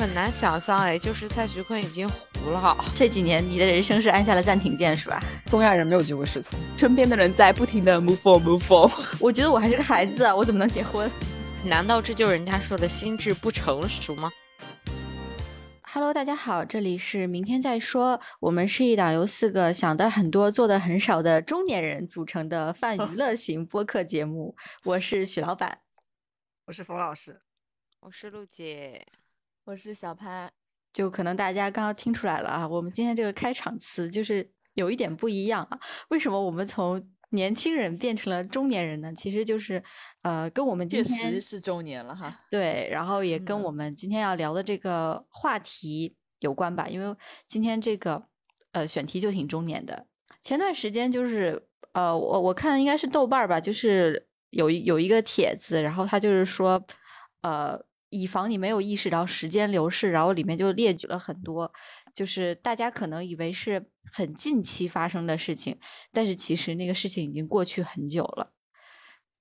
很难想象哎，就是蔡徐坤已经糊了。这几年你的人生是按下了暂停键是吧？东亚人没有机会试错，身边的人在不停的 move on move on。我觉得我还是个孩子，我怎么能结婚？难道这就是人家说的心智不成熟吗？Hello，大家好，这里是明天再说。我们是一档由四个想的很多、做的很少的中年人组成的泛娱乐型播客节目。我是许老板，我是冯老师，我是陆姐。我是小潘，就可能大家刚刚听出来了啊，我们今天这个开场词就是有一点不一样啊。为什么我们从年轻人变成了中年人呢？其实就是，呃，跟我们今天是中年了哈。对，然后也跟我们今天要聊的这个话题有关吧，因为今天这个呃选题就挺中年的。前段时间就是呃，我我看应该是豆瓣吧，就是有一有一个帖子，然后他就是说，呃。以防你没有意识到时间流逝，然后里面就列举了很多，就是大家可能以为是很近期发生的事情，但是其实那个事情已经过去很久了。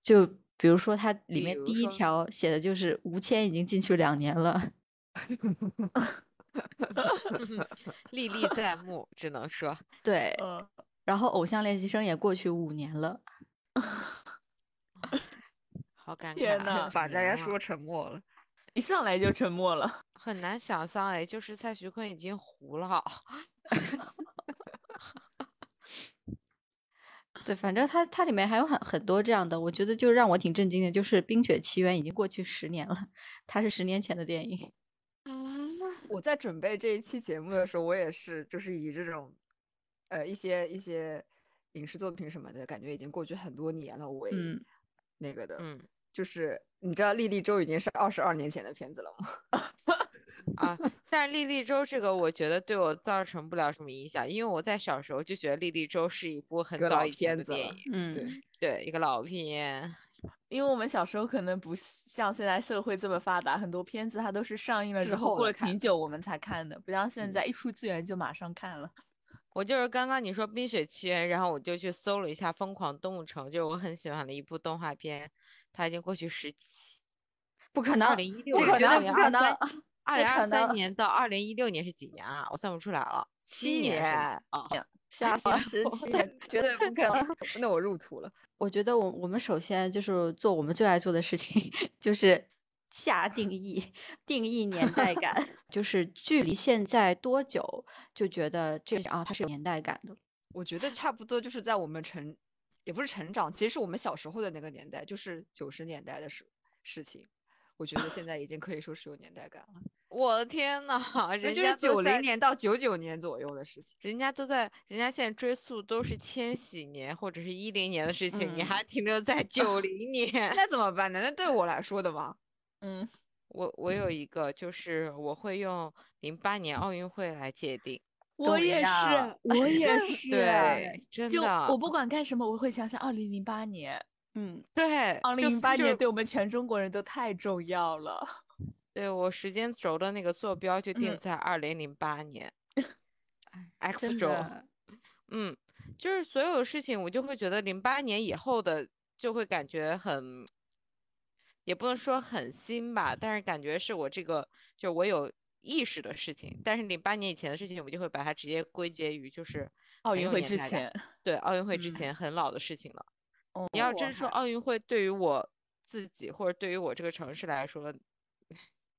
就比如说，它里面第一条写的就是吴谦已经进去两年了，历历在目，只能说对。然后偶像练习生也过去五年了，好尴尬，把大家说沉默了。一上来就沉默了，很难想象哎，就是蔡徐坤已经糊了。对，反正他他里面还有很很多这样的，我觉得就让我挺震惊的，就是《冰雪奇缘》已经过去十年了，它是十年前的电影。啊我在准备这一期节目的时候，我也是就是以这种呃一些一些影视作品什么的感觉已经过去很多年了我也那个的，嗯。就是你知道《莉莉周》已经是二十二年前的片子了吗？啊，但是《莉莉周》这个我觉得对我造成不了什么影响，因为我在小时候就觉得《莉莉周》是一部很早以前的电影，嗯，对对，一个老片。因为我们小时候可能不像现在社会这么发达，很多片子它都是上映了之后过了挺久我们才看的，不像现在一出资源就马上看了。我就是刚刚你说《冰雪奇缘》，然后我就去搜了一下《疯狂动物城》，就是我很喜欢的一部动画片。它已经过去十七，不可能，二零一六，这个绝对不可能。二零二三年到二零一六年是几年啊？我算不出来了，七年啊，下放十 七年，绝对不可能。那我入土了。我觉得我我们首先就是做我们最爱做的事情，就是下定义，定义年代感，就是距离现在多久，就觉得这个啊，它是有年代感的。我觉得差不多就是在我们成。也不是成长，其实是我们小时候的那个年代，就是九十年代的事事情。我觉得现在已经可以说是有年代感了。我的天呐，人就是九零年到九九年左右的事情。人家都在，人家现在追溯都是千禧年或者是一零年的事情，你还停留在九零年，那怎么办呢？那对我来说的吗？嗯，我我有一个，就是我会用零八年奥运会来界定。我也是，我也 是，对，真的，我不管干什么，我会想想二零零八年，嗯，对，二零零八年对我们全中国人都太重要了。对我时间轴的那个坐标就定在二零零八年，X 轴，嗯，就是所有事情我就会觉得零八年以后的就会感觉很，也不能说很新吧，但是感觉是我这个就我有。意识的事情，但是零八年以前的事情，我们就会把它直接归结于就是奥运会之前，对奥运会之前很老的事情了。你要真说奥运会对于我自己或者对于我这个城市来说，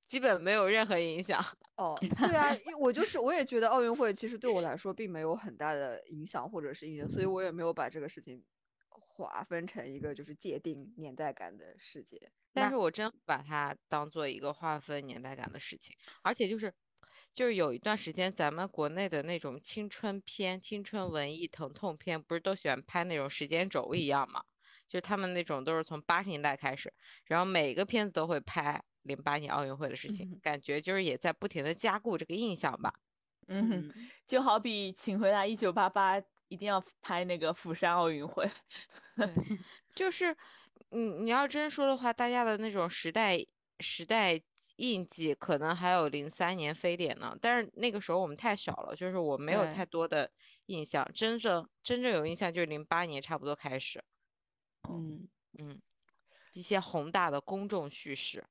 基本没有任何影响。哦，对啊，我就是我也觉得奥运会其实对我来说并没有很大的影响或者是影响，所以我也没有把这个事情划分成一个就是界定年代感的世界。但是我真把它当做一个划分年代感的事情，而且就是，就是有一段时间，咱们国内的那种青春片、青春文艺、疼痛片，不是都喜欢拍那种时间轴一样吗？就是他们那种都是从八十年代开始，然后每个片子都会拍零八年奥运会的事情，感觉就是也在不停的加固这个印象吧。嗯，就好比请回答一九八八，一定要拍那个釜山奥运会，就是。你你要真说的话，大家的那种时代时代印记，可能还有零三年非典呢。但是那个时候我们太小了，就是我没有太多的印象。真正真正有印象就是零八年差不多开始。嗯嗯，一些宏大的公众叙事。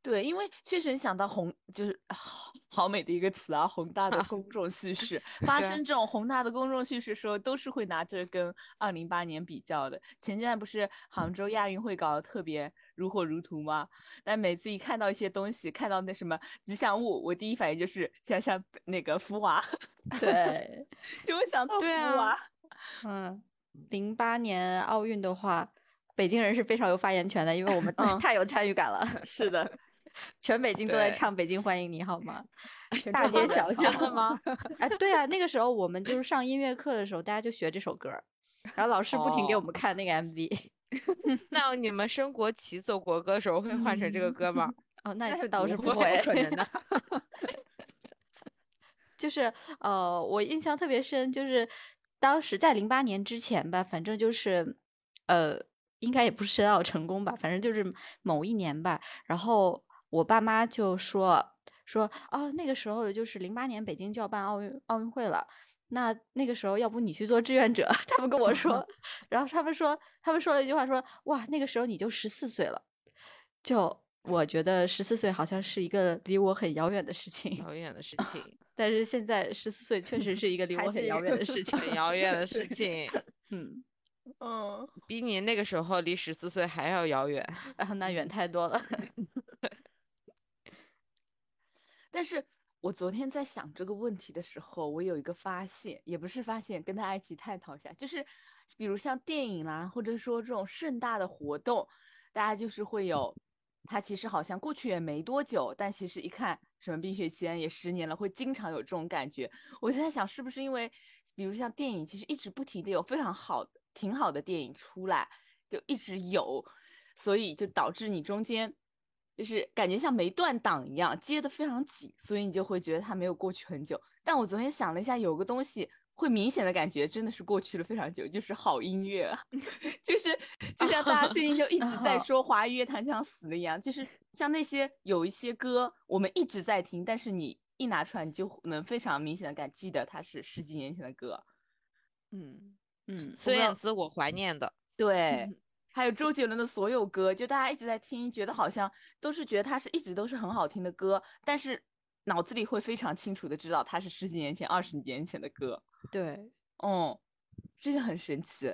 对，因为确实你想到宏就是 好好美的一个词啊，宏大的公众叙事发生这种宏大的公众叙事时候，都是会拿这跟二零八年比较的。前段不是杭州亚运会搞得特别如火如荼吗？但每次一看到一些东西，看到那什么吉祥物，我第一反应就是想想那个福娃，对，就会想到福娃。嗯，零八年奥运的话，北京人是非常有发言权的，因为我们太有参与感了。是的。全北京都在唱《北京欢迎你》，好吗？大街小巷真的吗？哎，对啊，那个时候我们就是上音乐课的时候，大家就学这首歌，然后老师不停给我们看那个 MV。那你们升国旗奏国歌的时候会换成这个歌吗？哦，那倒是不会，可能的。就是呃，我印象特别深，就是当时在零八年之前吧，反正就是呃，应该也不是申奥成功吧，反正就是某一年吧，然后。我爸妈就说说哦，那个时候就是零八年北京就要办奥运奥运会了，那那个时候要不你去做志愿者？他们跟我说，然后他们说他们说了一句话，说哇，那个时候你就十四岁了，就我觉得十四岁好像是一个离我很遥远的事情，遥远的事情。但是现在十四岁确实是一个离我很遥远的事情，很遥远的事情。嗯嗯，比你那个时候离十四岁还要遥远，然后那远太多了。但是我昨天在想这个问题的时候，我有一个发现，也不是发现，跟大家一起探讨一下，就是比如像电影啦，或者说这种盛大的活动，大家就是会有，它其实好像过去也没多久，但其实一看什么《冰雪奇缘》也十年了，会经常有这种感觉。我就在想，是不是因为，比如像电影，其实一直不停的有非常好、挺好的电影出来，就一直有，所以就导致你中间。就是感觉像没断档一样，接的非常紧，所以你就会觉得它没有过去很久。但我昨天想了一下，有个东西会明显的感觉真的是过去了非常久，就是好音乐啊，就是 就像大家最近就一直在 说华语乐坛就像死了一样，就是像那些有一些歌我们一直在听，但是你一拿出来，你就能非常明显的感记得它是十几年前的歌。嗯嗯，孙燕姿我怀念的，对。还有周杰伦的所有歌，就大家一直在听，觉得好像都是觉得他是一直都是很好听的歌，但是脑子里会非常清楚的知道他是十几年前、二十年前的歌。对，嗯，这个很神奇。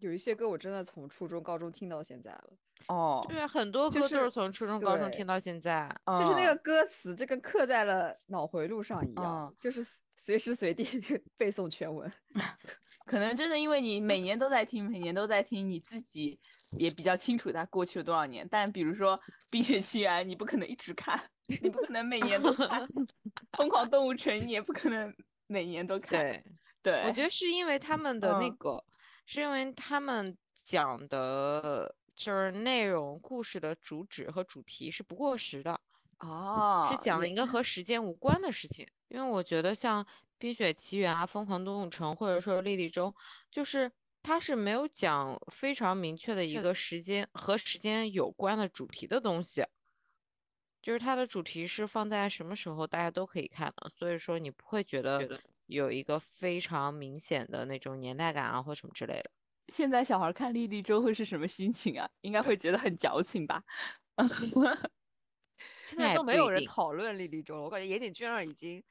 有一些歌我真的从初中、高中听到现在了。哦，对，很多歌就是从初中、高中听到现在，就是那个歌词，就跟刻在了脑回路上一样，就是随时随地 背诵全文。可能真的因为你每年都在听，每年都在听，你自己也比较清楚它过去了多少年。但比如说《冰雪奇缘》，你不可能一直看，你不可能每年都看；《疯狂动物城》，你也不可能每年都看。对，对，我觉得是因为他们的那个，是因为他们讲的。就是内容、故事的主旨和主题是不过时的哦，是讲一个和时间无关的事情。因为我觉得像《冰雪奇缘》啊、《疯狂动物城》或者说《莉莉周》，就是它是没有讲非常明确的一个时间和时间有关的主题的东西，就是它的主题是放在什么时候大家都可以看的，所以说你不会觉得有一个非常明显的那种年代感啊或什么之类的。现在小孩看《莉莉周》会是什么心情啊？应该会觉得很矫情吧。现在都没有人讨论《莉莉周》了，我感觉岩井俊二已经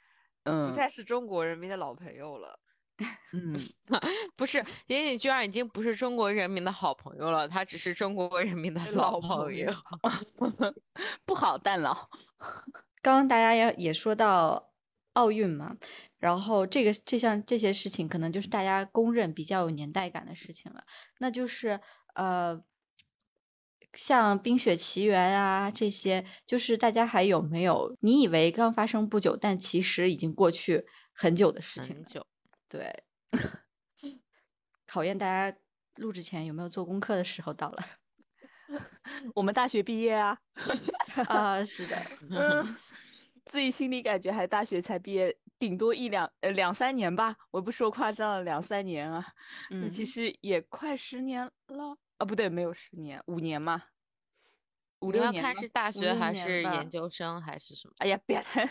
不再是中国人民的老朋友了。嗯，不是，岩井俊二已经不是中国人民的好朋友了，他只是中国人民的老朋友。不好，但老。刚刚大家也也说到奥运嘛。然后这个这项这些事情，可能就是大家公认比较有年代感的事情了。那就是呃，像《冰雪奇缘》啊这些，就是大家还有没有你以为刚发生不久，但其实已经过去很久的事情？很久。对，考验大家录制前有没有做功课的时候到了。我们大学毕业啊。啊，是的。嗯，自己心里感觉还大学才毕业。顶多一两呃两三年吧，我不说夸张了，两三年啊，那其实也快十年了啊，不对，没有十年，五年嘛，五六年。要看是大学还是研究生还是什么？哎呀，别谈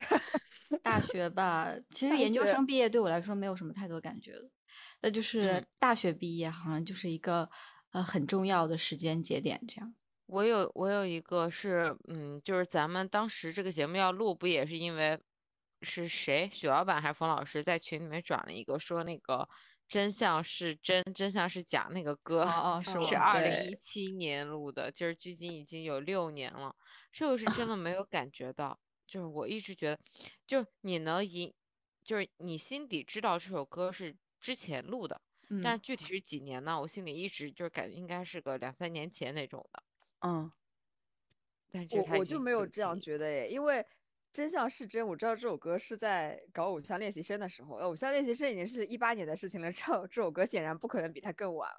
大学吧，其实研究生毕业对我来说没有什么太多感觉了，那就是大学毕业好像就是一个呃很重要的时间节点这样。我有我有一个是，嗯，就是咱们当时这个节目要录，不也是因为是谁，许老板还是冯老师在群里面转了一个，说那个真相是真，真相是假那个歌，哦哦，是是二零一七年录的，就是距今已经有六年了，这个是真的没有感觉到，就是我一直觉得，就你能引，就是你心底知道这首歌是之前录的，但是具体是几年呢？我心里一直就是感觉应该是个两三年前那种的。嗯，但我我就没有这样觉得耶，因为真相是真，我知道这首歌是在搞偶像练习生的时候，偶像练习生已经是一八年的事情了，这这首歌显然不可能比他更晚了。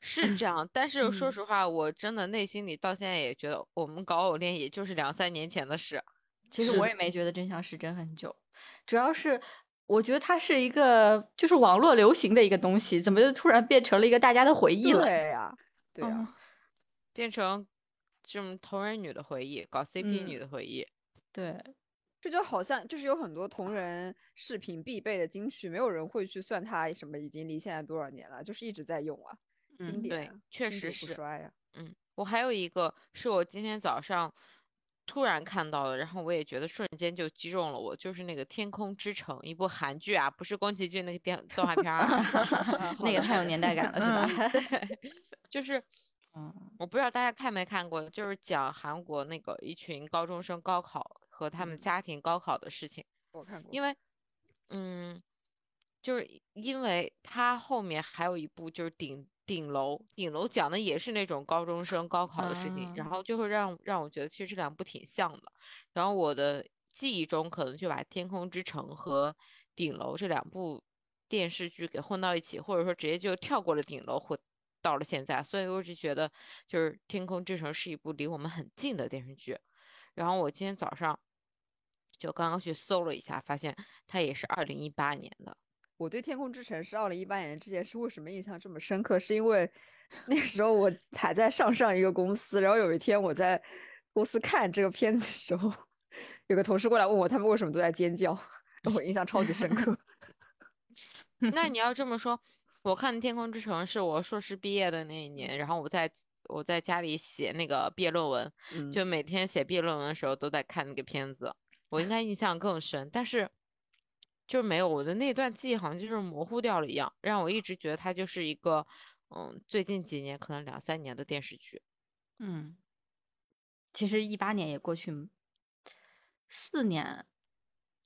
是这样，但是说实话，我真的内心里到现在也觉得，我们搞偶练也就是两三年前的事。其实我也没觉得真相是真很久，主要是我觉得它是一个就是网络流行的一个东西，怎么就突然变成了一个大家的回忆了？对呀，对呀。变成这种同人女的回忆，搞 CP 女的回忆，对，这就好像就是有很多同人视频必备的金曲，没有人会去算它什么已经离现在多少年了，就是一直在用啊，经典，对，确实是不衰呀。嗯，我还有一个是我今天早上突然看到的，然后我也觉得瞬间就击中了我，就是那个《天空之城》一部韩剧啊，不是宫崎骏那个电动画片儿 那个太有年代感了，是吧？对，就是。嗯，我不知道大家看没看过，就是讲韩国那个一群高中生高考和他们家庭高考的事情。我看过，因为，嗯，就是因为他后面还有一部就是顶顶楼，顶楼讲的也是那种高中生高考的事情，然后就会让让我觉得其实这两部挺像的。然后我的记忆中可能就把《天空之城》和顶楼这两部电视剧给混到一起，或者说直接就跳过了顶楼混。到了现在，所以我就觉得，就是《天空之城》是一部离我们很近的电视剧。然后我今天早上就刚刚去搜了一下，发现它也是二零一八年的。我对《天空之城》是二零一八年这件事为什么印象这么深刻？是因为那时候我还在上上一个公司，然后有一天我在公司看这个片子的时候，有个同事过来问我，他们为什么都在尖叫，我印象超级深刻。那你要这么说。我看《天空之城》是我硕士毕业的那一年，然后我在我在家里写那个毕业论文，就每天写毕业论文的时候都在看那个片子，我应该印象更深，但是就是没有我的那段记忆好像就是模糊掉了一样，让我一直觉得它就是一个嗯最近几年可能两三年的电视剧。嗯，其实一八年也过去四年，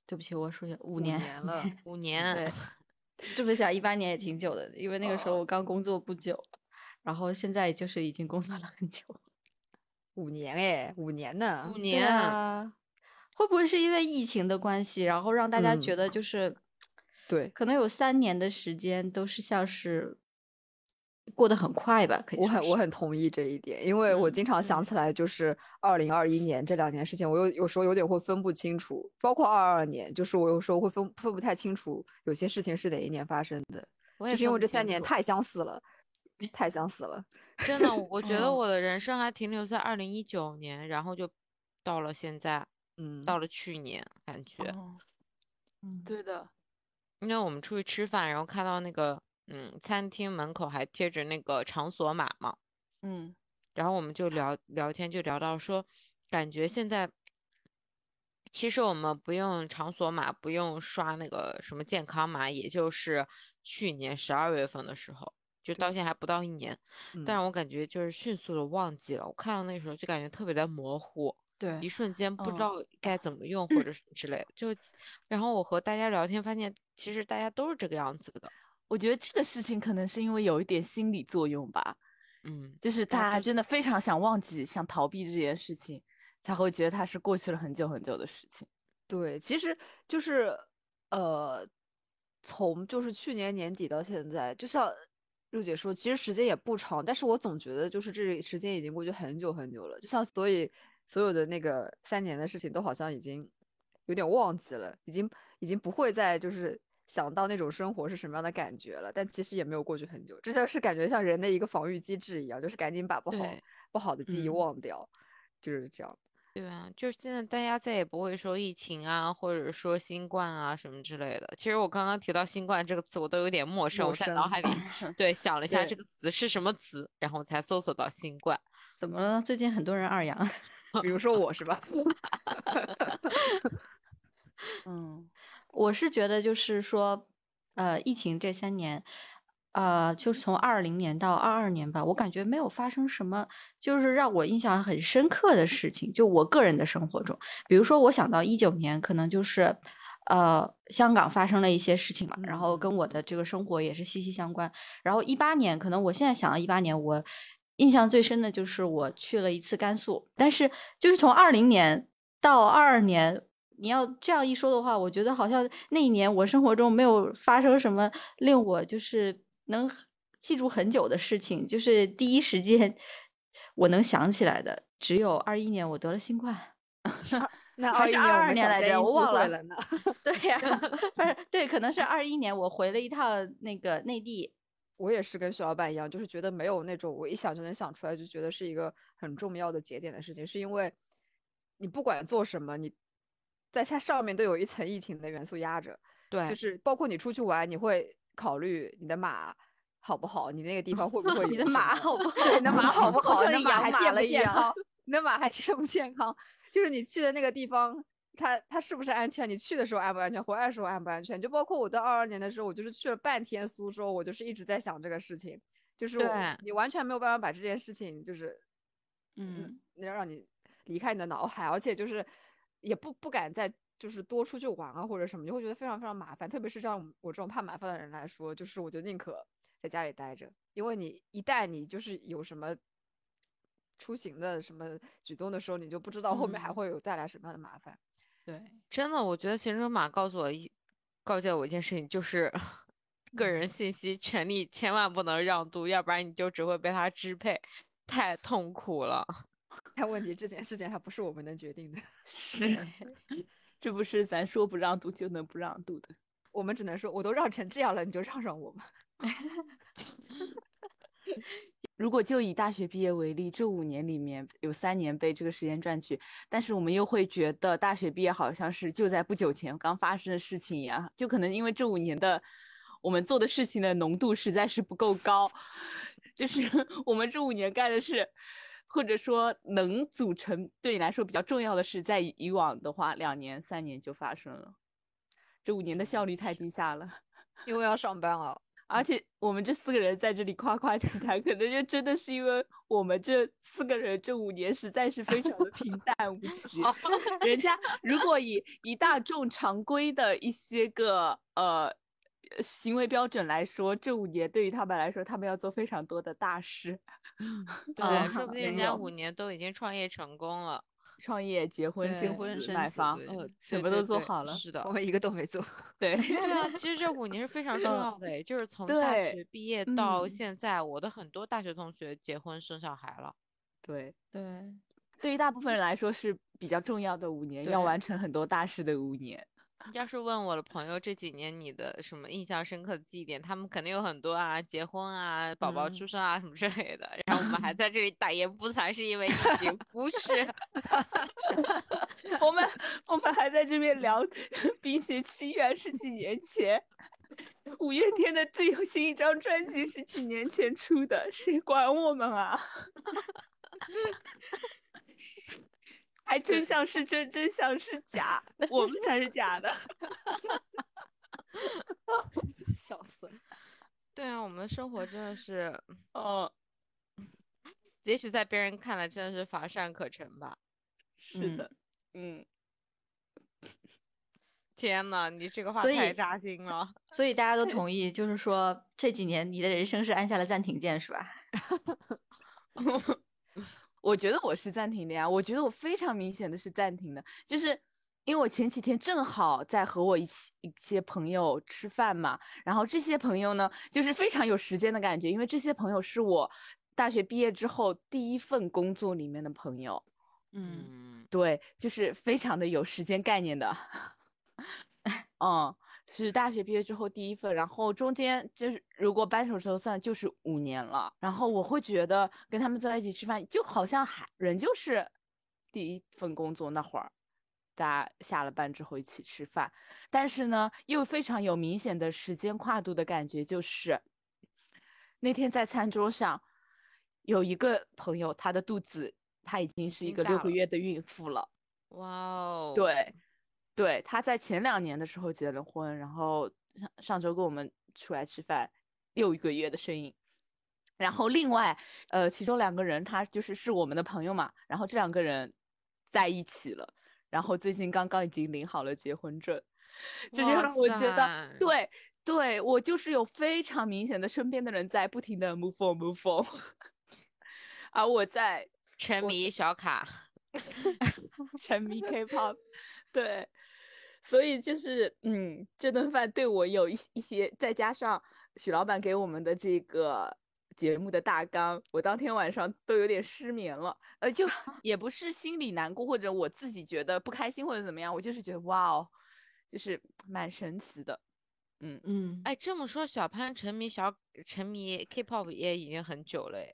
对不起，我数学五年了，五年。对。这么想，一八年也挺久的，因为那个时候我刚工作不久，然后现在就是已经工作了很久，五年哎，五年呢？五年啊，会不会是因为疫情的关系，然后让大家觉得就是，对，可能有三年的时间都是像是。过得很快吧？可以，我很我很同意这一点，因为我经常想起来，就是二零二一年这两年事情，我有有时候有点会分不清楚，包括二二年，就是我有时候会分分不太清楚有些事情是哪一年发生的，就是因为这三年太相似了，太相似了。真的，我觉得我的人生还停留在二零一九年，然后就到了现在，嗯，到了去年，感觉，嗯，对的，因为我们出去吃饭，然后看到那个。嗯，餐厅门口还贴着那个场所码嘛，嗯，然后我们就聊聊天，就聊到说，感觉现在其实我们不用场所码，不用刷那个什么健康码，也就是去年十二月份的时候，就到现在还不到一年，但是我感觉就是迅速的忘记了，我看到那时候就感觉特别的模糊，对，一瞬间不知道该怎么用或者什么之类的，就然后我和大家聊天发现，其实大家都是这个样子的。我觉得这个事情可能是因为有一点心理作用吧，嗯，就是大家真的非常想忘记、想逃避这件事情，才会觉得它是过去了很久很久的事情。对，其实就是，呃，从就是去年年底到现在，就像陆姐说，其实时间也不长，但是我总觉得就是这时间已经过去很久很久了，就像所以所有的那个三年的事情都好像已经有点忘记了，已经已经不会再就是。想到那种生活是什么样的感觉了，但其实也没有过去很久，这就是感觉像人的一个防御机制一样，就是赶紧把不好不好的记忆忘掉，就是这样。对啊，就是现在大家再也不会说疫情啊，或者说新冠啊什么之类的。其实我刚刚提到新冠这个词，我都有点陌生，我在脑海里 对想了一下这个词是什么词，然后才搜索到新冠。怎么了？最近很多人二阳，比如说我是吧？嗯，我是觉得就是说，呃，疫情这三年。呃，就是从二零年到二二年吧，我感觉没有发生什么，就是让我印象很深刻的事情。就我个人的生活中，比如说我想到一九年，可能就是，呃，香港发生了一些事情嘛，然后跟我的这个生活也是息息相关。然后一八年，可能我现在想到一八年，我印象最深的就是我去了一次甘肃。但是就是从二零年到二二年，你要这样一说的话，我觉得好像那一年我生活中没有发生什么令我就是。能记住很久的事情，就是第一时间我能想起来的，只有二一年我得了新冠。那 还是二二年来着，我忘了呢。对呀，不是对，可能是二一年我回了一趟那个内地。我也是跟徐老板一样，就是觉得没有那种我一想就能想出来，就觉得是一个很重要的节点的事情，是因为你不管做什么，你在它上面都有一层疫情的元素压着。对，就是包括你出去玩，你会。考虑你的马好不好？你那个地方会不会？你的马好不好？对，你的马好 不好？你的马还健不健康？你的马还健不健康？就是你去的那个地方，它它是不是安全？你去的时候安不安全？回来的时候安不安全？就包括我到二二年的时候，我就是去了半天苏州，我就是一直在想这个事情，就是你完全没有办法把这件事情，就是嗯，要让你离开你的脑海，而且就是也不不敢再。就是多出去玩啊，或者什么，就会觉得非常非常麻烦。特别是像我这种怕麻烦的人来说，就是我就宁可在家里待着，因为你一旦你就是有什么出行的什么举动的时候，你就不知道后面还会有带来什么样的麻烦。对，真的，我觉得行程码告诉我一告诫我一件事情，就是 个人信息权利千万不能让渡，要不然你就只会被他支配，太痛苦了。但问题这件事情还不是我们能决定的，是。这不是咱说不让渡就能不让渡的，我们只能说，我都让成这样了，你就让让我吧。如果就以大学毕业为例，这五年里面有三年被这个时间赚去，但是我们又会觉得大学毕业好像是就在不久前刚发生的事情一样，就可能因为这五年的我们做的事情的浓度实在是不够高，就是我们这五年干的是。或者说能组成对你来说比较重要的事，在以往的话，两年、三年就发生了。这五年的效率太低下了，因为要上班了。而且我们这四个人在这里夸夸其谈，可能就真的是因为我们这四个人这五年实在是非常的平淡无奇。人家如果以一大众常规的一些个呃。行为标准来说，这五年对于他们来说，他们要做非常多的大事。对，说不定人家五年都已经创业成功了，创业、结婚、结婚、买房，什么都做好了。是的，我们一个都没做。对，对啊，其实这五年是非常重要的，就是从大学毕业到现在，我的很多大学同学结婚生小孩了。对对，对于大部分人来说是比较重要的五年，要完成很多大事的五年。要是问我的朋友这几年你的什么印象深刻的记忆点，他们肯定有很多啊，结婚啊，宝宝出生啊什么之类的。然后我们还 在这里大言不惭，是因为疫情，不是？我们我们还在这边聊《冰雪奇缘》是几年前，五月天的最新一张专辑是几年前出的，谁管我们啊？还真像是真，真像是假，我们才是假的，笑死了。对啊，我们生活真的是，哦，也许在别人看来真的是乏善可陈吧。是的，嗯。天呐，你这个话太扎心了。所以大家都同意，就是说这几年你的人生是按下了暂停键，是吧？我觉得我是暂停的呀，我觉得我非常明显的是暂停的，就是因为我前几天正好在和我一起一些朋友吃饭嘛，然后这些朋友呢，就是非常有时间的感觉，因为这些朋友是我大学毕业之后第一份工作里面的朋友，嗯，对，就是非常的有时间概念的，嗯。是大学毕业之后第一份，然后中间就是如果掰手指头算，就是五年了。然后我会觉得跟他们坐在一起吃饭，就好像还人就是第一份工作那会儿，大家下了班之后一起吃饭。但是呢，又非常有明显的时间跨度的感觉，就是那天在餐桌上有一个朋友，她的肚子她已经是一个六个月的孕妇了。哇哦！对，对，他在前两年的时候结了婚，然后上上周跟我们出来吃饭，又一个月的身影。然后另外，呃，其中两个人他就是是我们的朋友嘛，然后这两个人在一起了，然后最近刚刚已经领好了结婚证，就是让我觉得，对，对我就是有非常明显的身边的人在不停的 move on move on，而我在沉迷小卡，沉迷 K-pop，对，所以就是嗯，这顿饭对我有一一些，再加上许老板给我们的这个。节目的大纲，我当天晚上都有点失眠了，呃，就 也不是心里难过，或者我自己觉得不开心或者怎么样，我就是觉得哇哦，就是蛮神奇的，嗯嗯，哎，这么说，小潘沉迷小沉迷 K-pop 也已经很久了，哎，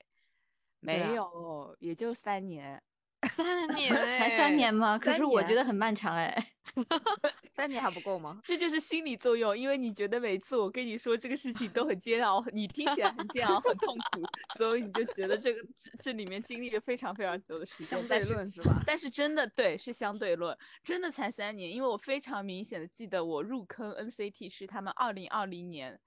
没有，也就三年。三 年才三年吗？可是我觉得很漫长哎，三年还不够吗？这就是心理作用，因为你觉得每次我跟你说这个事情都很煎熬，你听起来很煎熬、很痛苦，所以你就觉得这个这这里面经历了非常非常久的时间。相对论是吧？但是真的对，是相对论，真的才三年，因为我非常明显的记得我入坑 NCT 是他们二零二零年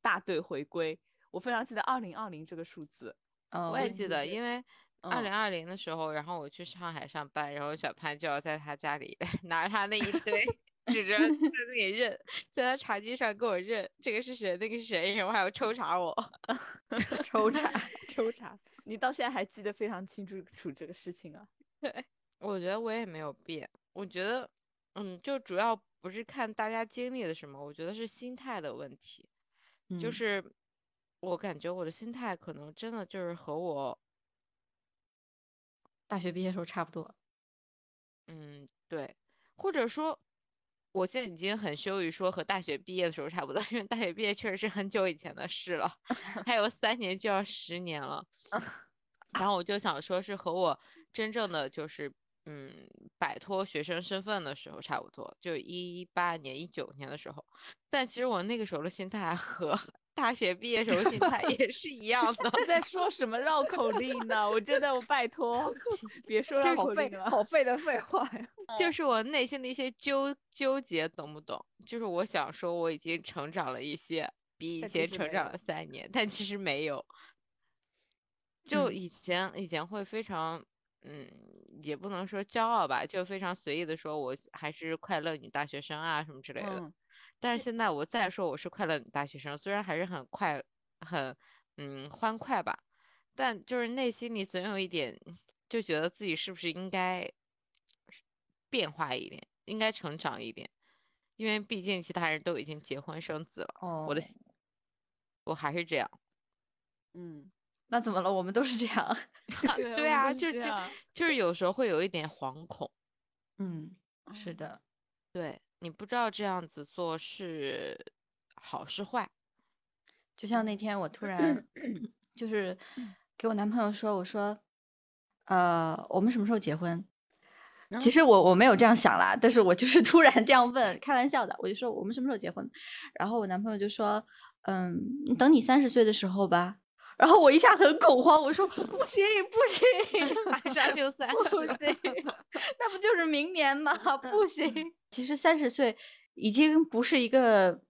大队回归，我非常记得二零二零这个数字。嗯，我也记得，因为。二零二零的时候，然后我去上海上班，然后小潘就要在他家里 拿着他那一堆，指着在那里认，在他茶几上给我认这个是谁，那个是谁，然后还要抽查我，抽查抽查，你到现在还记得非常清楚楚这个事情啊？对，我觉得我也没有变，我觉得，嗯，就主要不是看大家经历了什么，我觉得是心态的问题，就是我感觉我的心态可能真的就是和我。大学毕业时候差不多，嗯，对，或者说，我现在已经很羞于说和大学毕业的时候差不多，因为大学毕业确实是很久以前的事了，还有三年就要十年了。然后我就想说，是和我真正的就是嗯摆脱学生身份的时候差不多，就一八年、一九年的时候。但其实我那个时候的心态和。大学毕业时候心态也是一样的，在说什么绕口令呢？我真的，我拜托，别说绕口令了，好废的废话呀！就是我内心的一些纠纠结，懂不懂？就是我想说，我已经成长了一些，比以前成长了三年，但其实没有。就以前以前会非常，嗯，也不能说骄傲吧，就非常随意的说，我还是快乐女大学生啊，什么之类的。但是现在我再说我是快乐大学生，虽然还是很快，很嗯欢快吧，但就是内心里总有一点，就觉得自己是不是应该变化一点，应该成长一点，因为毕竟其他人都已经结婚生子了，我的我还是这样，嗯，那怎么了？我们都是这样，对啊，就就就是有时候会有一点惶恐，嗯，是的，对。你不知道这样子做是好是坏，就像那天我突然 就是给我男朋友说，我说，呃，我们什么时候结婚？其实我我没有这样想啦，但是我就是突然这样问，开玩笑的，我就说我们什么时候结婚？然后我男朋友就说，嗯，等你三十岁的时候吧。然后我一下很恐慌，我说不 行不行，马上就三十，那不就是明年吗？不行。其实三十岁已经不是一个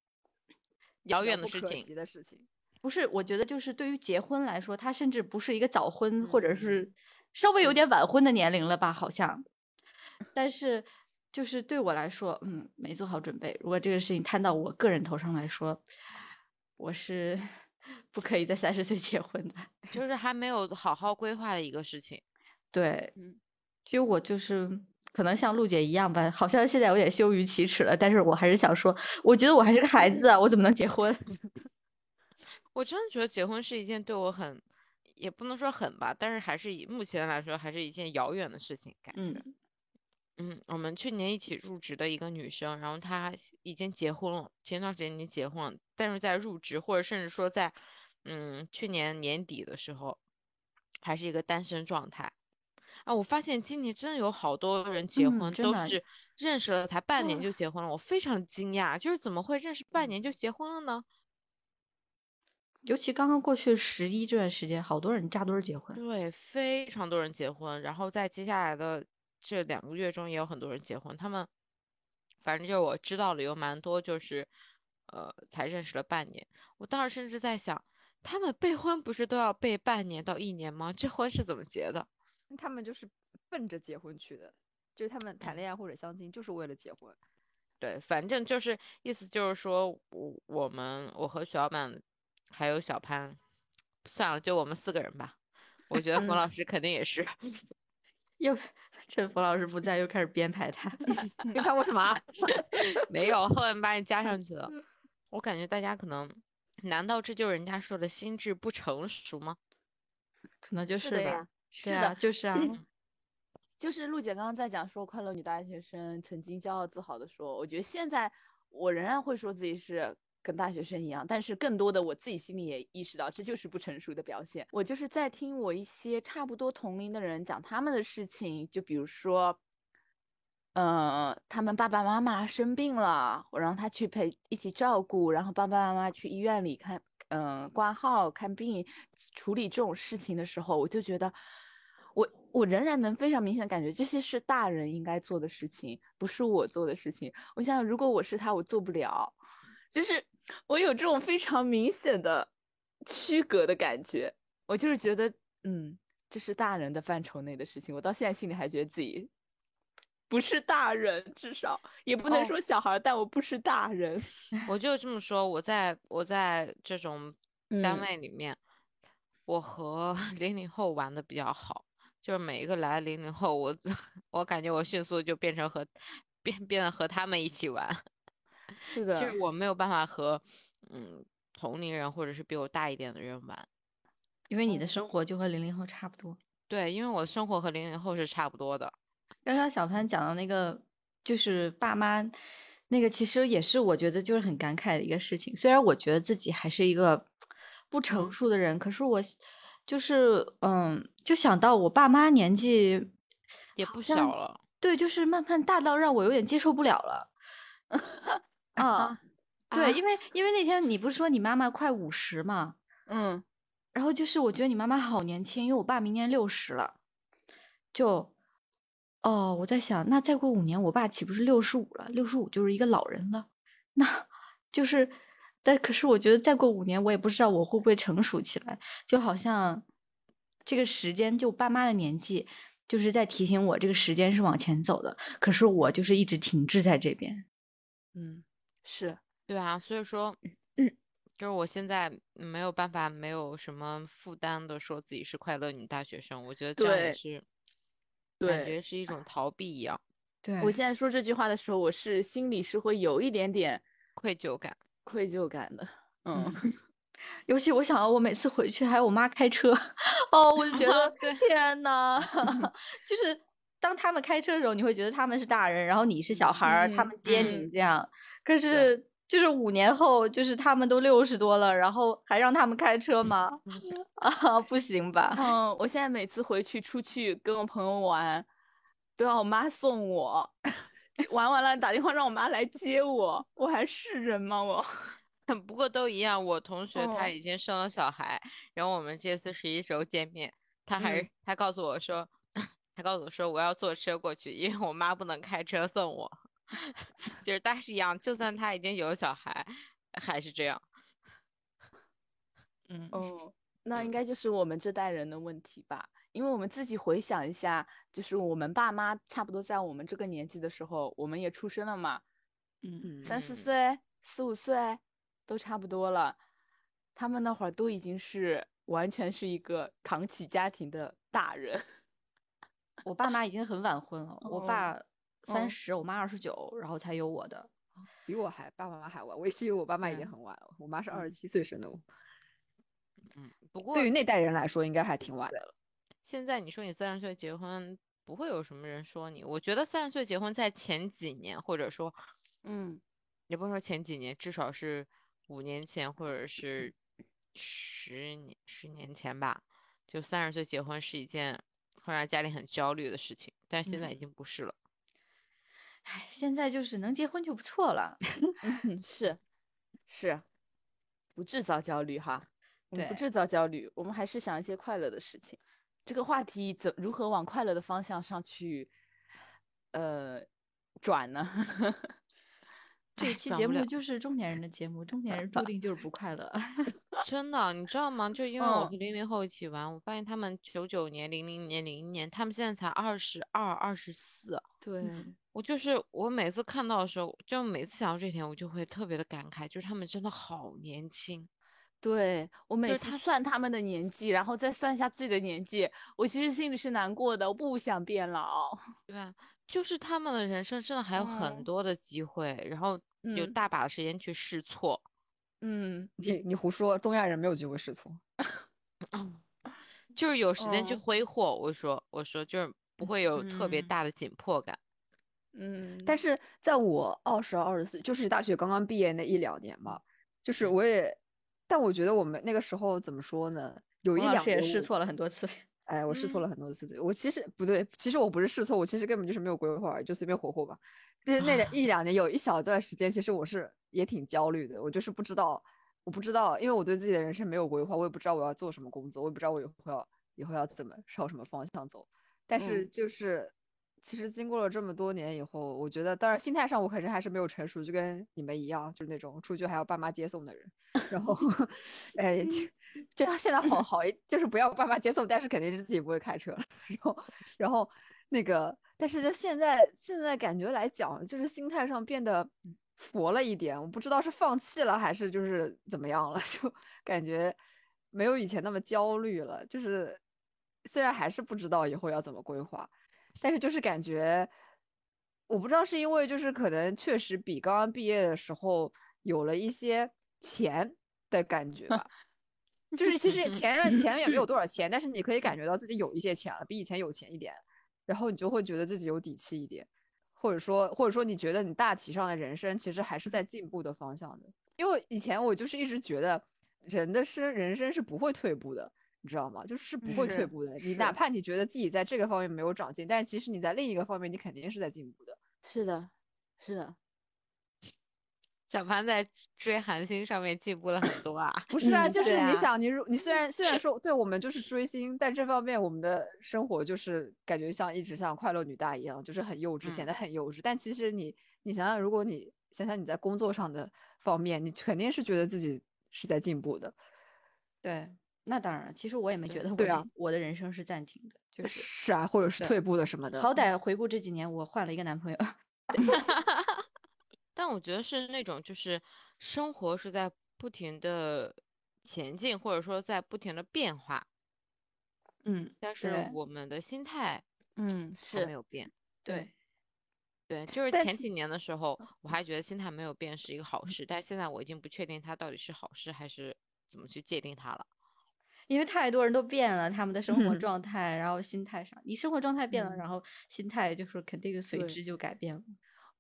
遥远的事情的事情，不是。我觉得就是对于结婚来说，它甚至不是一个早婚或者是稍微有点晚婚的年龄了吧？好像。但是就是对我来说，嗯，没做好准备。如果这个事情摊到我个人头上来说，我是。不可以在三十岁结婚的，就是还没有好好规划的一个事情。对，其实我就是可能像陆姐一样吧，好像现在有点羞于启齿了。但是我还是想说，我觉得我还是个孩子，我怎么能结婚？我真的觉得结婚是一件对我很，也不能说很吧，但是还是以目前来说，还是一件遥远的事情。感觉，嗯，我们去年一起入职的一个女生，然后她已经结婚了，前段时间已经结婚了，但是在入职或者甚至说在，嗯，去年年底的时候，还是一个单身状态。啊，我发现今年真的有好多人结婚，都是认识了才半年就结婚了，我非常惊讶，就是怎么会认识半年就结婚了呢？尤其刚刚过去十一这段时间，好多人扎堆儿结婚。对，非常多人结婚，然后在接下来的这两个月中也有很多人结婚。他们反正就是我知道的有蛮多，就是呃才认识了半年。我当时甚至在想，他们备婚不是都要备半年到一年吗？这婚是怎么结的？他们就是奔着结婚去的，就是他们谈恋爱或者相亲就是为了结婚。对，反正就是意思就是说，我我们我和小满还有小潘，算了，就我们四个人吧。我觉得冯老师肯定也是。又趁冯老师不在，又开始编排他。编排我什么？没有，后面把你加上去了。我感觉大家可能，难道这就是人家说的心智不成熟吗？可能就是吧。是的，就是啊。就是陆姐刚刚在讲说，快乐女大学生曾经骄傲自豪的说，我觉得现在我仍然会说自己是跟大学生一样，但是更多的我自己心里也意识到，这就是不成熟的表现。我就是在听我一些差不多同龄的人讲他们的事情，就比如说，嗯，他们爸爸妈妈生病了，我让他去陪一起照顾，然后爸爸妈妈去医院里看，嗯，挂号看病，处理这种事情的时候，我就觉得。我我仍然能非常明显的感觉这些是大人应该做的事情，不是我做的事情。我想，如果我是他，我做不了。就是我有这种非常明显的区隔的感觉。我就是觉得，嗯，这是大人的范畴内的事情。我到现在心里还觉得自己不是大人，至少也不能说小孩，但我不是大人。我就这么说，我在我在这种单位里面，我和 零零后玩的比较好。就是每一个来零零后，我 我感觉我迅速就变成和变变得和他们一起玩，是的，就是我没有办法和嗯同龄人或者是比我大一点的人玩，因为你的生活就和零零后差不多。对，因为我的生活和零零后是差不多的。刚刚小潘讲到那个，就是爸妈那个，其实也是我觉得就是很感慨的一个事情。虽然我觉得自己还是一个不成熟的人，可是我。就是嗯，就想到我爸妈年纪也不小了，对，就是慢慢大到让我有点接受不了了。啊，对，因为因为那天你不是说你妈妈快五十嘛，嗯，然后就是我觉得你妈妈好年轻，因为我爸明年六十了，就哦，我在想，那再过五年我爸岂不是六十五了？六十五就是一个老人了，那就是。但可是我觉得再过五年，我也不知道我会不会成熟起来，就好像这个时间，就爸妈的年纪，就是在提醒我这个时间是往前走的。可是我就是一直停滞在这边。嗯，是对啊，所以说，就是我现在没有办法，没有什么负担的说自己是快乐女大学生。我觉得这样也是，感觉是一种逃避一样。对我现在说这句话的时候，我是心里是会有一点点愧疚感。愧疚感的，嗯，尤其我想到我每次回去还有我妈开车，哦，我就觉得 天呐，就是当他们开车的时候，你会觉得他们是大人，然后你是小孩儿，他们接你这样。可是就是五年后，就是他们都六十多了，然后还让他们开车吗？啊，不行吧？嗯，我现在每次回去出去跟我朋友玩，都要我妈送我。玩完了打电话让我妈来接我，我还是人吗？我 不过都一样。我同学他已经生了小孩，然后我们这次十一时候见面，他还他告诉我说，他告诉我说我要坐车过去，因为我妈不能开车送我。就是大是一样，就算他已经有小孩，还是这样。嗯哦，那应该就是我们这代人的问题吧。因为我们自己回想一下，就是我们爸妈差不多在我们这个年纪的时候，我们也出生了嘛，嗯，三四岁、四五岁都差不多了。他们那会儿都已经是完全是一个扛起家庭的大人。我爸妈已经很晚婚了，我爸三十，我妈二十九，然后才有我的，比我还爸爸妈妈还晚。我以为我爸妈已经很晚了，我妈是二十七岁生的我。嗯，不过对于那代人来说，应该还挺晚的了。现在你说你三十岁结婚，不会有什么人说你。我觉得三十岁结婚在前几年，或者说，嗯，也不说前几年，至少是五年前或者是十年十年前吧，就三十岁结婚是一件会让家里很焦虑的事情。但是现在已经不是了。哎，现在就是能结婚就不错了。是是，不制造焦虑哈。我们不制造焦虑，我们还是想一些快乐的事情。这个话题怎如何往快乐的方向上去，呃，转呢？这一期节目就是中年人的节目，中年人注 定就是不快乐。真的，你知道吗？就因为我和零零后一起玩，我发现他们九九年、零零年、零一年，他们现在才二十二、二十四。对，我就是我每次看到的时候，就每次想到这点，我就会特别的感慨，就是他们真的好年轻。对我每次算他们的年纪，然后再算一下自己的年纪，我其实心里是难过的，我不想变老，对吧？就是他们的人生真的还有很多的机会，然后有大把的时间去试错。嗯，你你胡说，东亚人没有机会试错，就是有时间去挥霍。我说我说就是不会有特别大的紧迫感。嗯，但是在我二十二十四，就是大学刚刚毕业那一两年嘛，就是我也，但我觉得我们那个时候怎么说呢？有一两年试错了很多次。哎，我试错了很多次，对我其实不对，其实我不是试错，我其实根本就是没有规划，就随便活活吧。那那 一两年有一小段时间，其实我是也挺焦虑的，我就是不知道，我不知道，因为我对自己的人生没有规划，我也不知道我要做什么工作，我也不知道我以后要以后要怎么朝什么方向走。但是就是。其实经过了这么多年以后，我觉得，当然心态上我肯定还是没有成熟，就跟你们一样，就是那种出去还要爸妈接送的人。然后，哎，就现在好 好一，就是不要爸妈接送，但是肯定是自己不会开车了。然后，然后那个，但是就现在现在感觉来讲，就是心态上变得佛了一点。我不知道是放弃了还是就是怎么样了，就感觉没有以前那么焦虑了。就是虽然还是不知道以后要怎么规划。但是就是感觉，我不知道是因为就是可能确实比刚刚毕业的时候有了一些钱的感觉吧，就是其实钱钱也没有多少钱，但是你可以感觉到自己有一些钱了，比以前有钱一点，然后你就会觉得自己有底气一点，或者说或者说你觉得你大体上的人生其实还是在进步的方向的，因为以前我就是一直觉得人的生人生是不会退步的。你知道吗？就是不会退步的。你哪怕你觉得自己在这个方面没有长进，但是其实你在另一个方面，你肯定是在进步的。是的，是的。小潘在追韩星上面进步了很多啊！不是啊，就是你想，你你虽然虽然说对我们就是追星，但这方面我们的生活就是感觉像一直像快乐女大一样，就是很幼稚，显得很幼稚。但其实你你想想，如果你想想你在工作上的方面，你肯定是觉得自己是在进步的。对。那当然，其实我也没觉得我我的人生是暂停的，就是是啊，或者是退步的什么的。好歹回顾这几年，我换了一个男朋友。但我觉得是那种，就是生活是在不停的前进，或者说在不停的变化。嗯，但是我们的心态，嗯，是没有变。对，对，就是前几年的时候，我还觉得心态没有变是一个好事，但现在我已经不确定它到底是好事还是怎么去界定它了。因为太多人都变了，他们的生活状态，然后心态上，你生活状态变了，然后心态就是肯定随之就改变了。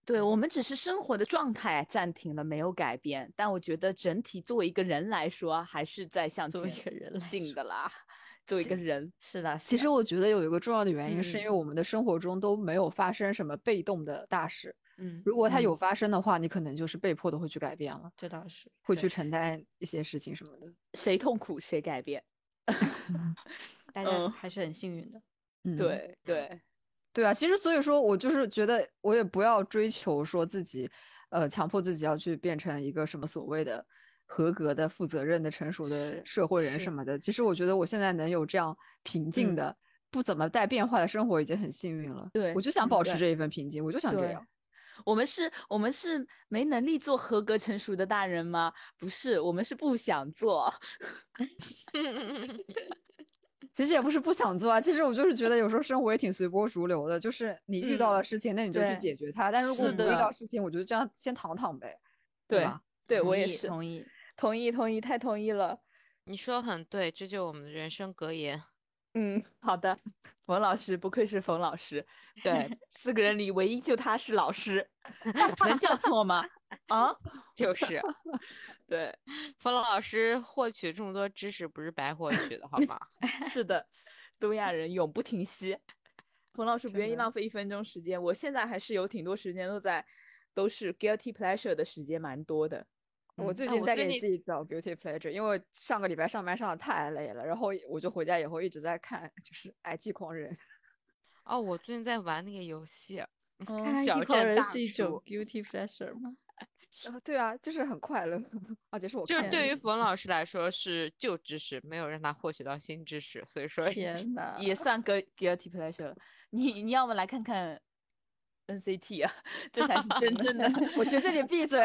对我们只是生活的状态暂停了，没有改变，但我觉得整体作为一个人来说，还是在向前进的啦。作为一个人，是的。其实我觉得有一个重要的原因，是因为我们的生活中都没有发生什么被动的大事。嗯，如果它有发生的话，你可能就是被迫的会去改变了。这倒是，会去承担一些事情什么的。谁痛苦谁改变。大家还是很幸运的，对对。对啊，其实所以说我就是觉得我也不要追求说自己，呃，强迫自己要去变成一个什么所谓的合格的、负责任的、成熟的社会人什。么的。其实我觉得我现在能有这样平静的、不怎么带变化的生活已经很幸运了。对，我就想保持这一份平静，我就想这样。我们是，我们是没能力做合格成熟的大人吗？不是，我们是不想做。其实也不是不想做啊，其实我就是觉得有时候生活也挺随波逐流的，就是你遇到了事情，那你就去解决它。但如果不遇到事情，我觉得这样先躺躺呗。对，对我也是同意，同意，同意，太同意了。你说的很对，这就是我们的人生格言。嗯，好的，冯老师不愧是冯老师，对，四个人里唯一就他是老师，能叫错吗？啊，就是，对，冯老师获取这么多知识不是白获取的，好吗？是的，东亚人永不停息。冯老师不愿意浪费一分钟时间，我现在还是有挺多时间都在，都是 guilty pleasure 的时间蛮多的。我最近在给自己找 beauty pleasure，因为上个礼拜上班上的太累了，然后我就回家以后一直在看，就是《I G 狂人》。哦，我最近在玩那个游戏，《小镇人是一种 beauty pleasure 吗？对啊，就是很快乐，而且是我就是对于冯老师来说是旧知识，没有让他获取到新知识，所以说天呐，也算个 guilty pleasure 了。你你要么来看看 NCT 啊，这才是真 正的。我求求你闭嘴！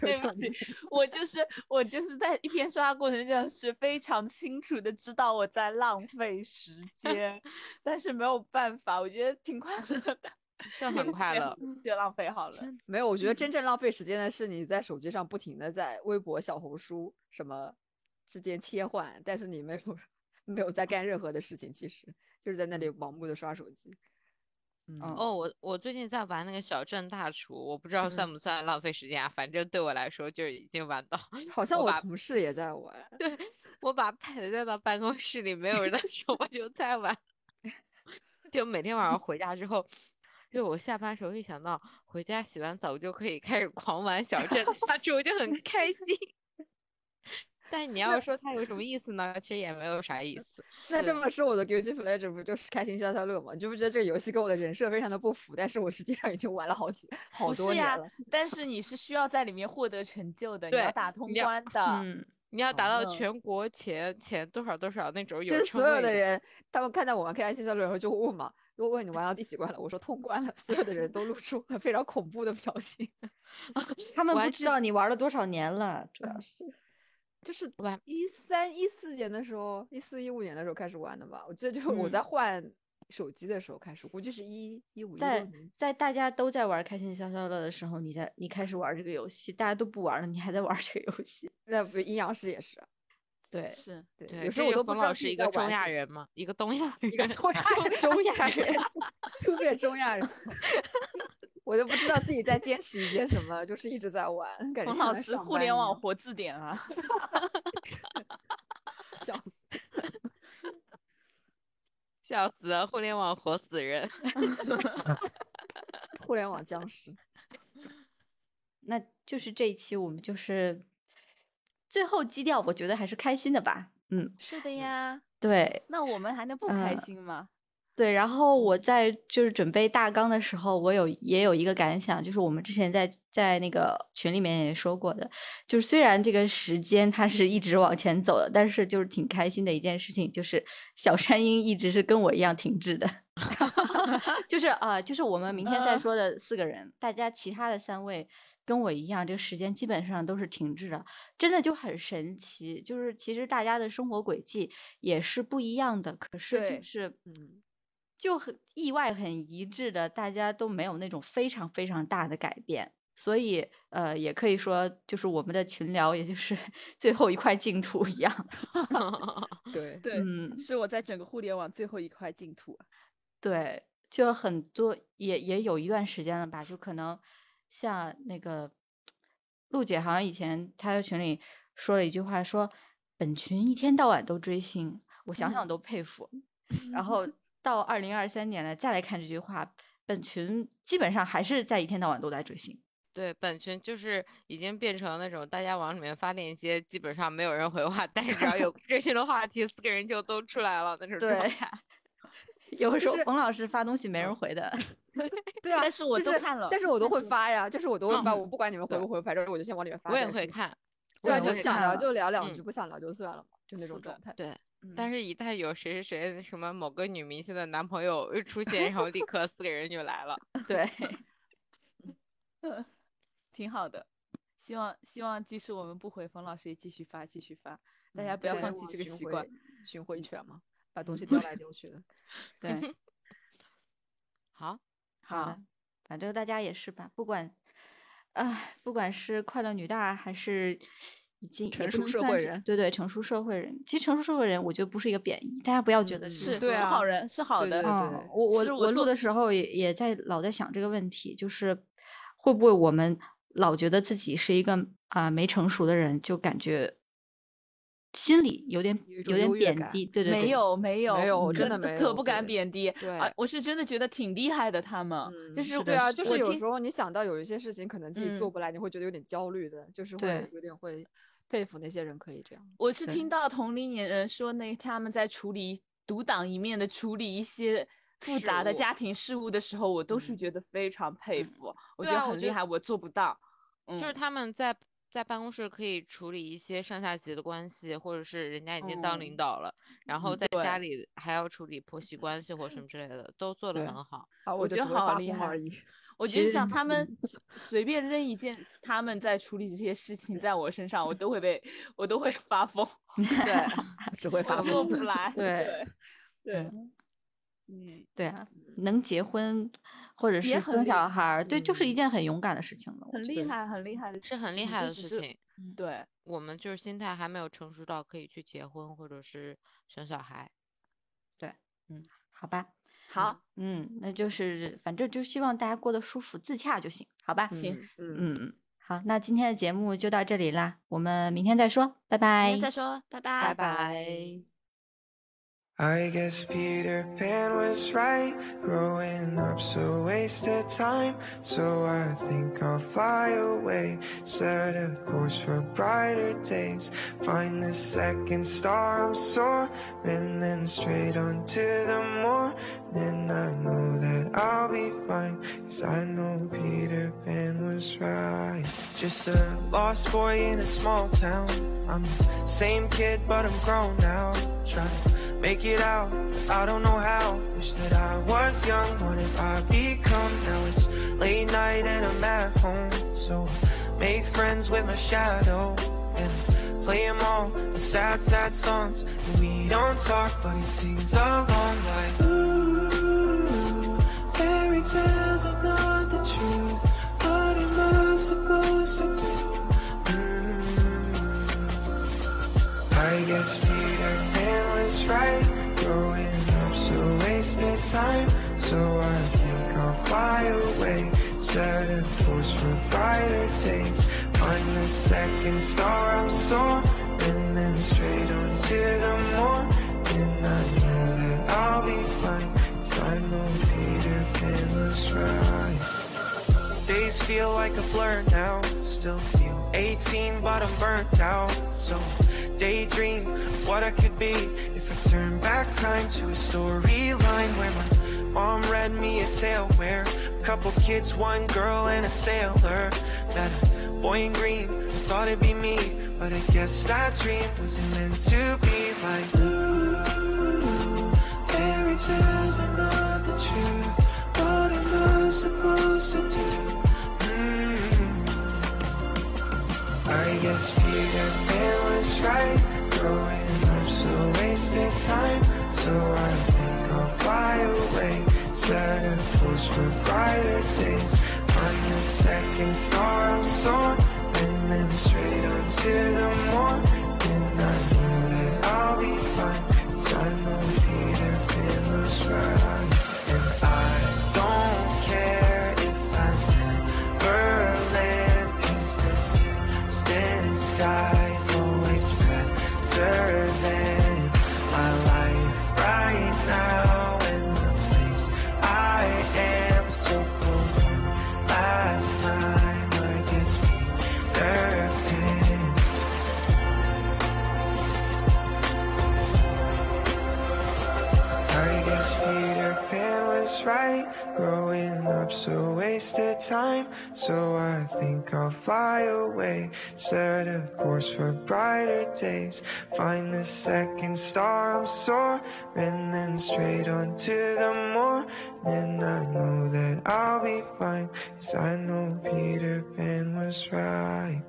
对不起，我就是我就是在一边刷过程中是非常清楚的知道我在浪费时间，但是没有办法，我觉得挺快乐的。就很快乐，就浪费好了。没有，我觉得真正浪费时间的是你在手机上不停的在微博、小红书什么之间切换，但是你没有没有在干任何的事情，其实就是在那里盲目的刷手机。哦，我我最近在玩那个小镇大厨，我不知道算 不算浪费时间啊，反正对我来说就已经玩到。好像我同事也在玩。对，我把 pad 带到办公室里，没有人的时候我就在玩，就每天晚上回家之后。就我下班时候一想到回家洗完澡就可以开始狂玩小镇大厨，我就很开心。但你要说它有什么意思呢？其实也没有啥意思。那这么说，我的 guilty pleasure 不就是开心消消乐吗？你就不觉得这个游戏跟我的人设非常的不符？但是我实际上已经玩了好几好多年了。但是你是需要在里面获得成就的，你要打通关的。嗯，你要达到全国前前多少多少那种有。就是所有的人，他们看到我玩开心消消乐，然后就会问嘛。如果问你玩到第几关了，我说通关了，所有的人都露出了非常恐怖的表情。他们不知道你玩了多少年了，主要是，就是玩一三一四年的时候，一四一五年的时候开始玩的吧。我记得就是我在换手机的时候开始，估计是一一五年。在大家都在玩开心消消乐的时候，你在你开始玩这个游戏，大家都不玩了，你还在玩这个游戏。那不阴阳师也是。对，是对，有时候我都不知道是一个中亚人嘛？一个东亚人，一个中亚 人中亚人，突变中亚人，我都不知道自己在坚持一些什么，就是一直在玩。冯老师，互联网活字典啊！笑死，笑死！互联网活死人，互联网僵尸。那就是这一期，我们就是。最后基调，我觉得还是开心的吧。嗯，是的呀。对，那我们还能不开心吗？对。然后我在就是准备大纲的时候，我有也有一个感想，就是我们之前在在那个群里面也说过的，就是虽然这个时间它是一直往前走的，但是就是挺开心的一件事情，就是小山鹰一直是跟我一样停滞的。就是啊，就是我们明天再说的四个人，大家其他的三位。跟我一样，这个时间基本上都是停滞的，真的就很神奇。就是其实大家的生活轨迹也是不一样的，可是就是嗯，就很意外、很一致的，大家都没有那种非常非常大的改变。所以呃，也可以说，就是我们的群聊，也就是 最后一块净土一样。对对，嗯，是我在整个互联网最后一块净土。对，就很多也也有一段时间了吧，就可能。像那个陆姐，好像以前她在群里说了一句话，说本群一天到晚都追星，我想想都佩服。然 后到二零二三年了，再来看这句话，本群基本上还是在一天到晚都在追星。对，本群就是已经变成那种大家往里面发链接，基本上没有人回话，但是只要有 追星的话题，四个人就都出来了那种状态。有时候冯老师发东西没人回的。对啊，但是我都看了，但是我都会发呀，就是我都会发，我不管你们回不回，反正我就先往里面发。我也会看，对，就想聊就聊两句，不想聊就算了嘛，就那种状态。对，但是一旦有谁谁谁什么某个女明星的男朋友出现，然后立 刻四个人就来了。对，挺好的。希望希望即使我们不回，冯老师也继续发，继续发。大家不要放弃这个习惯。巡回犬嘛，把东西丢来丢去的。对，好。好，反正大家也是吧，不管，啊，不管是快乐女大还是已经成熟社会人，对对，成熟社会人，其实成熟社会人，我觉得不是一个贬义，大家不要觉得是是好人，是好的。嗯，我我我录的时候也也在老在想这个问题，就是会不会我们老觉得自己是一个啊没成熟的人，就感觉心里有点有点贬低，对。对对，没有没有没有可真的没有可不敢贬低。对。啊，我是真的觉得挺厉害的，他们嗯就是是对啊，就是有时候你想到有一些事情可能自己做嗯不来，你会觉得有点焦虑的，就是会有点会佩服那些人可以这样。我是听到同龄年人说，那他们在处理独当一面的处理一些复杂的家庭事务的时候，我都是嗯觉得非常佩嗯服，我觉得很厉害，我做不到。就是嗯他们在在办公室可以处理一些上下级的关系，或者是人家已经当领嗯导了，然后嗯在家里还要处理婆媳关系或什么之类的，都做得很好。啊，我觉得好厉害而已。我觉得其实像他们随随便扔一件他们在处理这些事情在我身上，我都会被我都会发疯，对，只会发疯做疯。不来。对对，嗯嗯，对啊，能结婚或者是生也很小孩儿，对，就是一嗯件很勇敢的事情了。很厉害，很厉害的，是很厉害的事。情。对，我们就是心态还没有成熟到可以去结婚或者是生小孩。对，嗯好吧，好，嗯，那就是反正就希望大家过得舒服自洽就行，好吧？行嗯，嗯，好，那今天的节目就到这里啦，我们明天再说，拜拜明天。再说，拜拜，拜拜。I guess Peter Pan was right, growing up so wasted time. So I think I'll fly away, set a course for brighter days. Find the second star I'm soaring, then straight on to the morning. I know that I'll be fine, cause I know Peter Pan was right. Just a lost boy in a small town. I'm the same kid, but I'm grown now. Trying make it out. I don't know how. Wish that I was young. What have I become? Now it's late night and I'm at home. So I make friends with my shadow and play him all the sad, sad songs. And we don't talk, but he sings along like Ooh, fairy tales are not the truth. What am I supposed to do? Mm. I guess Was right, growing up so wasted time. So I think I'll fly away, set a course for brighter days. Find the second star I'm soaring, and then straight on to the morning. I know that I'll be fine, 'cause I know Peter Pan was right. Days feel like a blur now. Still feel 18, but I'm burnt out. So daydream what I could be if I turn back time to a storyline where my mom read me a tale where a couple kids, one girl, and a sailor met a boy in green. I Thought it'd be me, but I guess that dream wasn't meant to be like. Ooh, fairy tales are not perfect. Set a course for brighter days. Find the second star I'm soaring, then straight on to the morning. I know that I'll be fine, 'cause I know Peter Pan was right.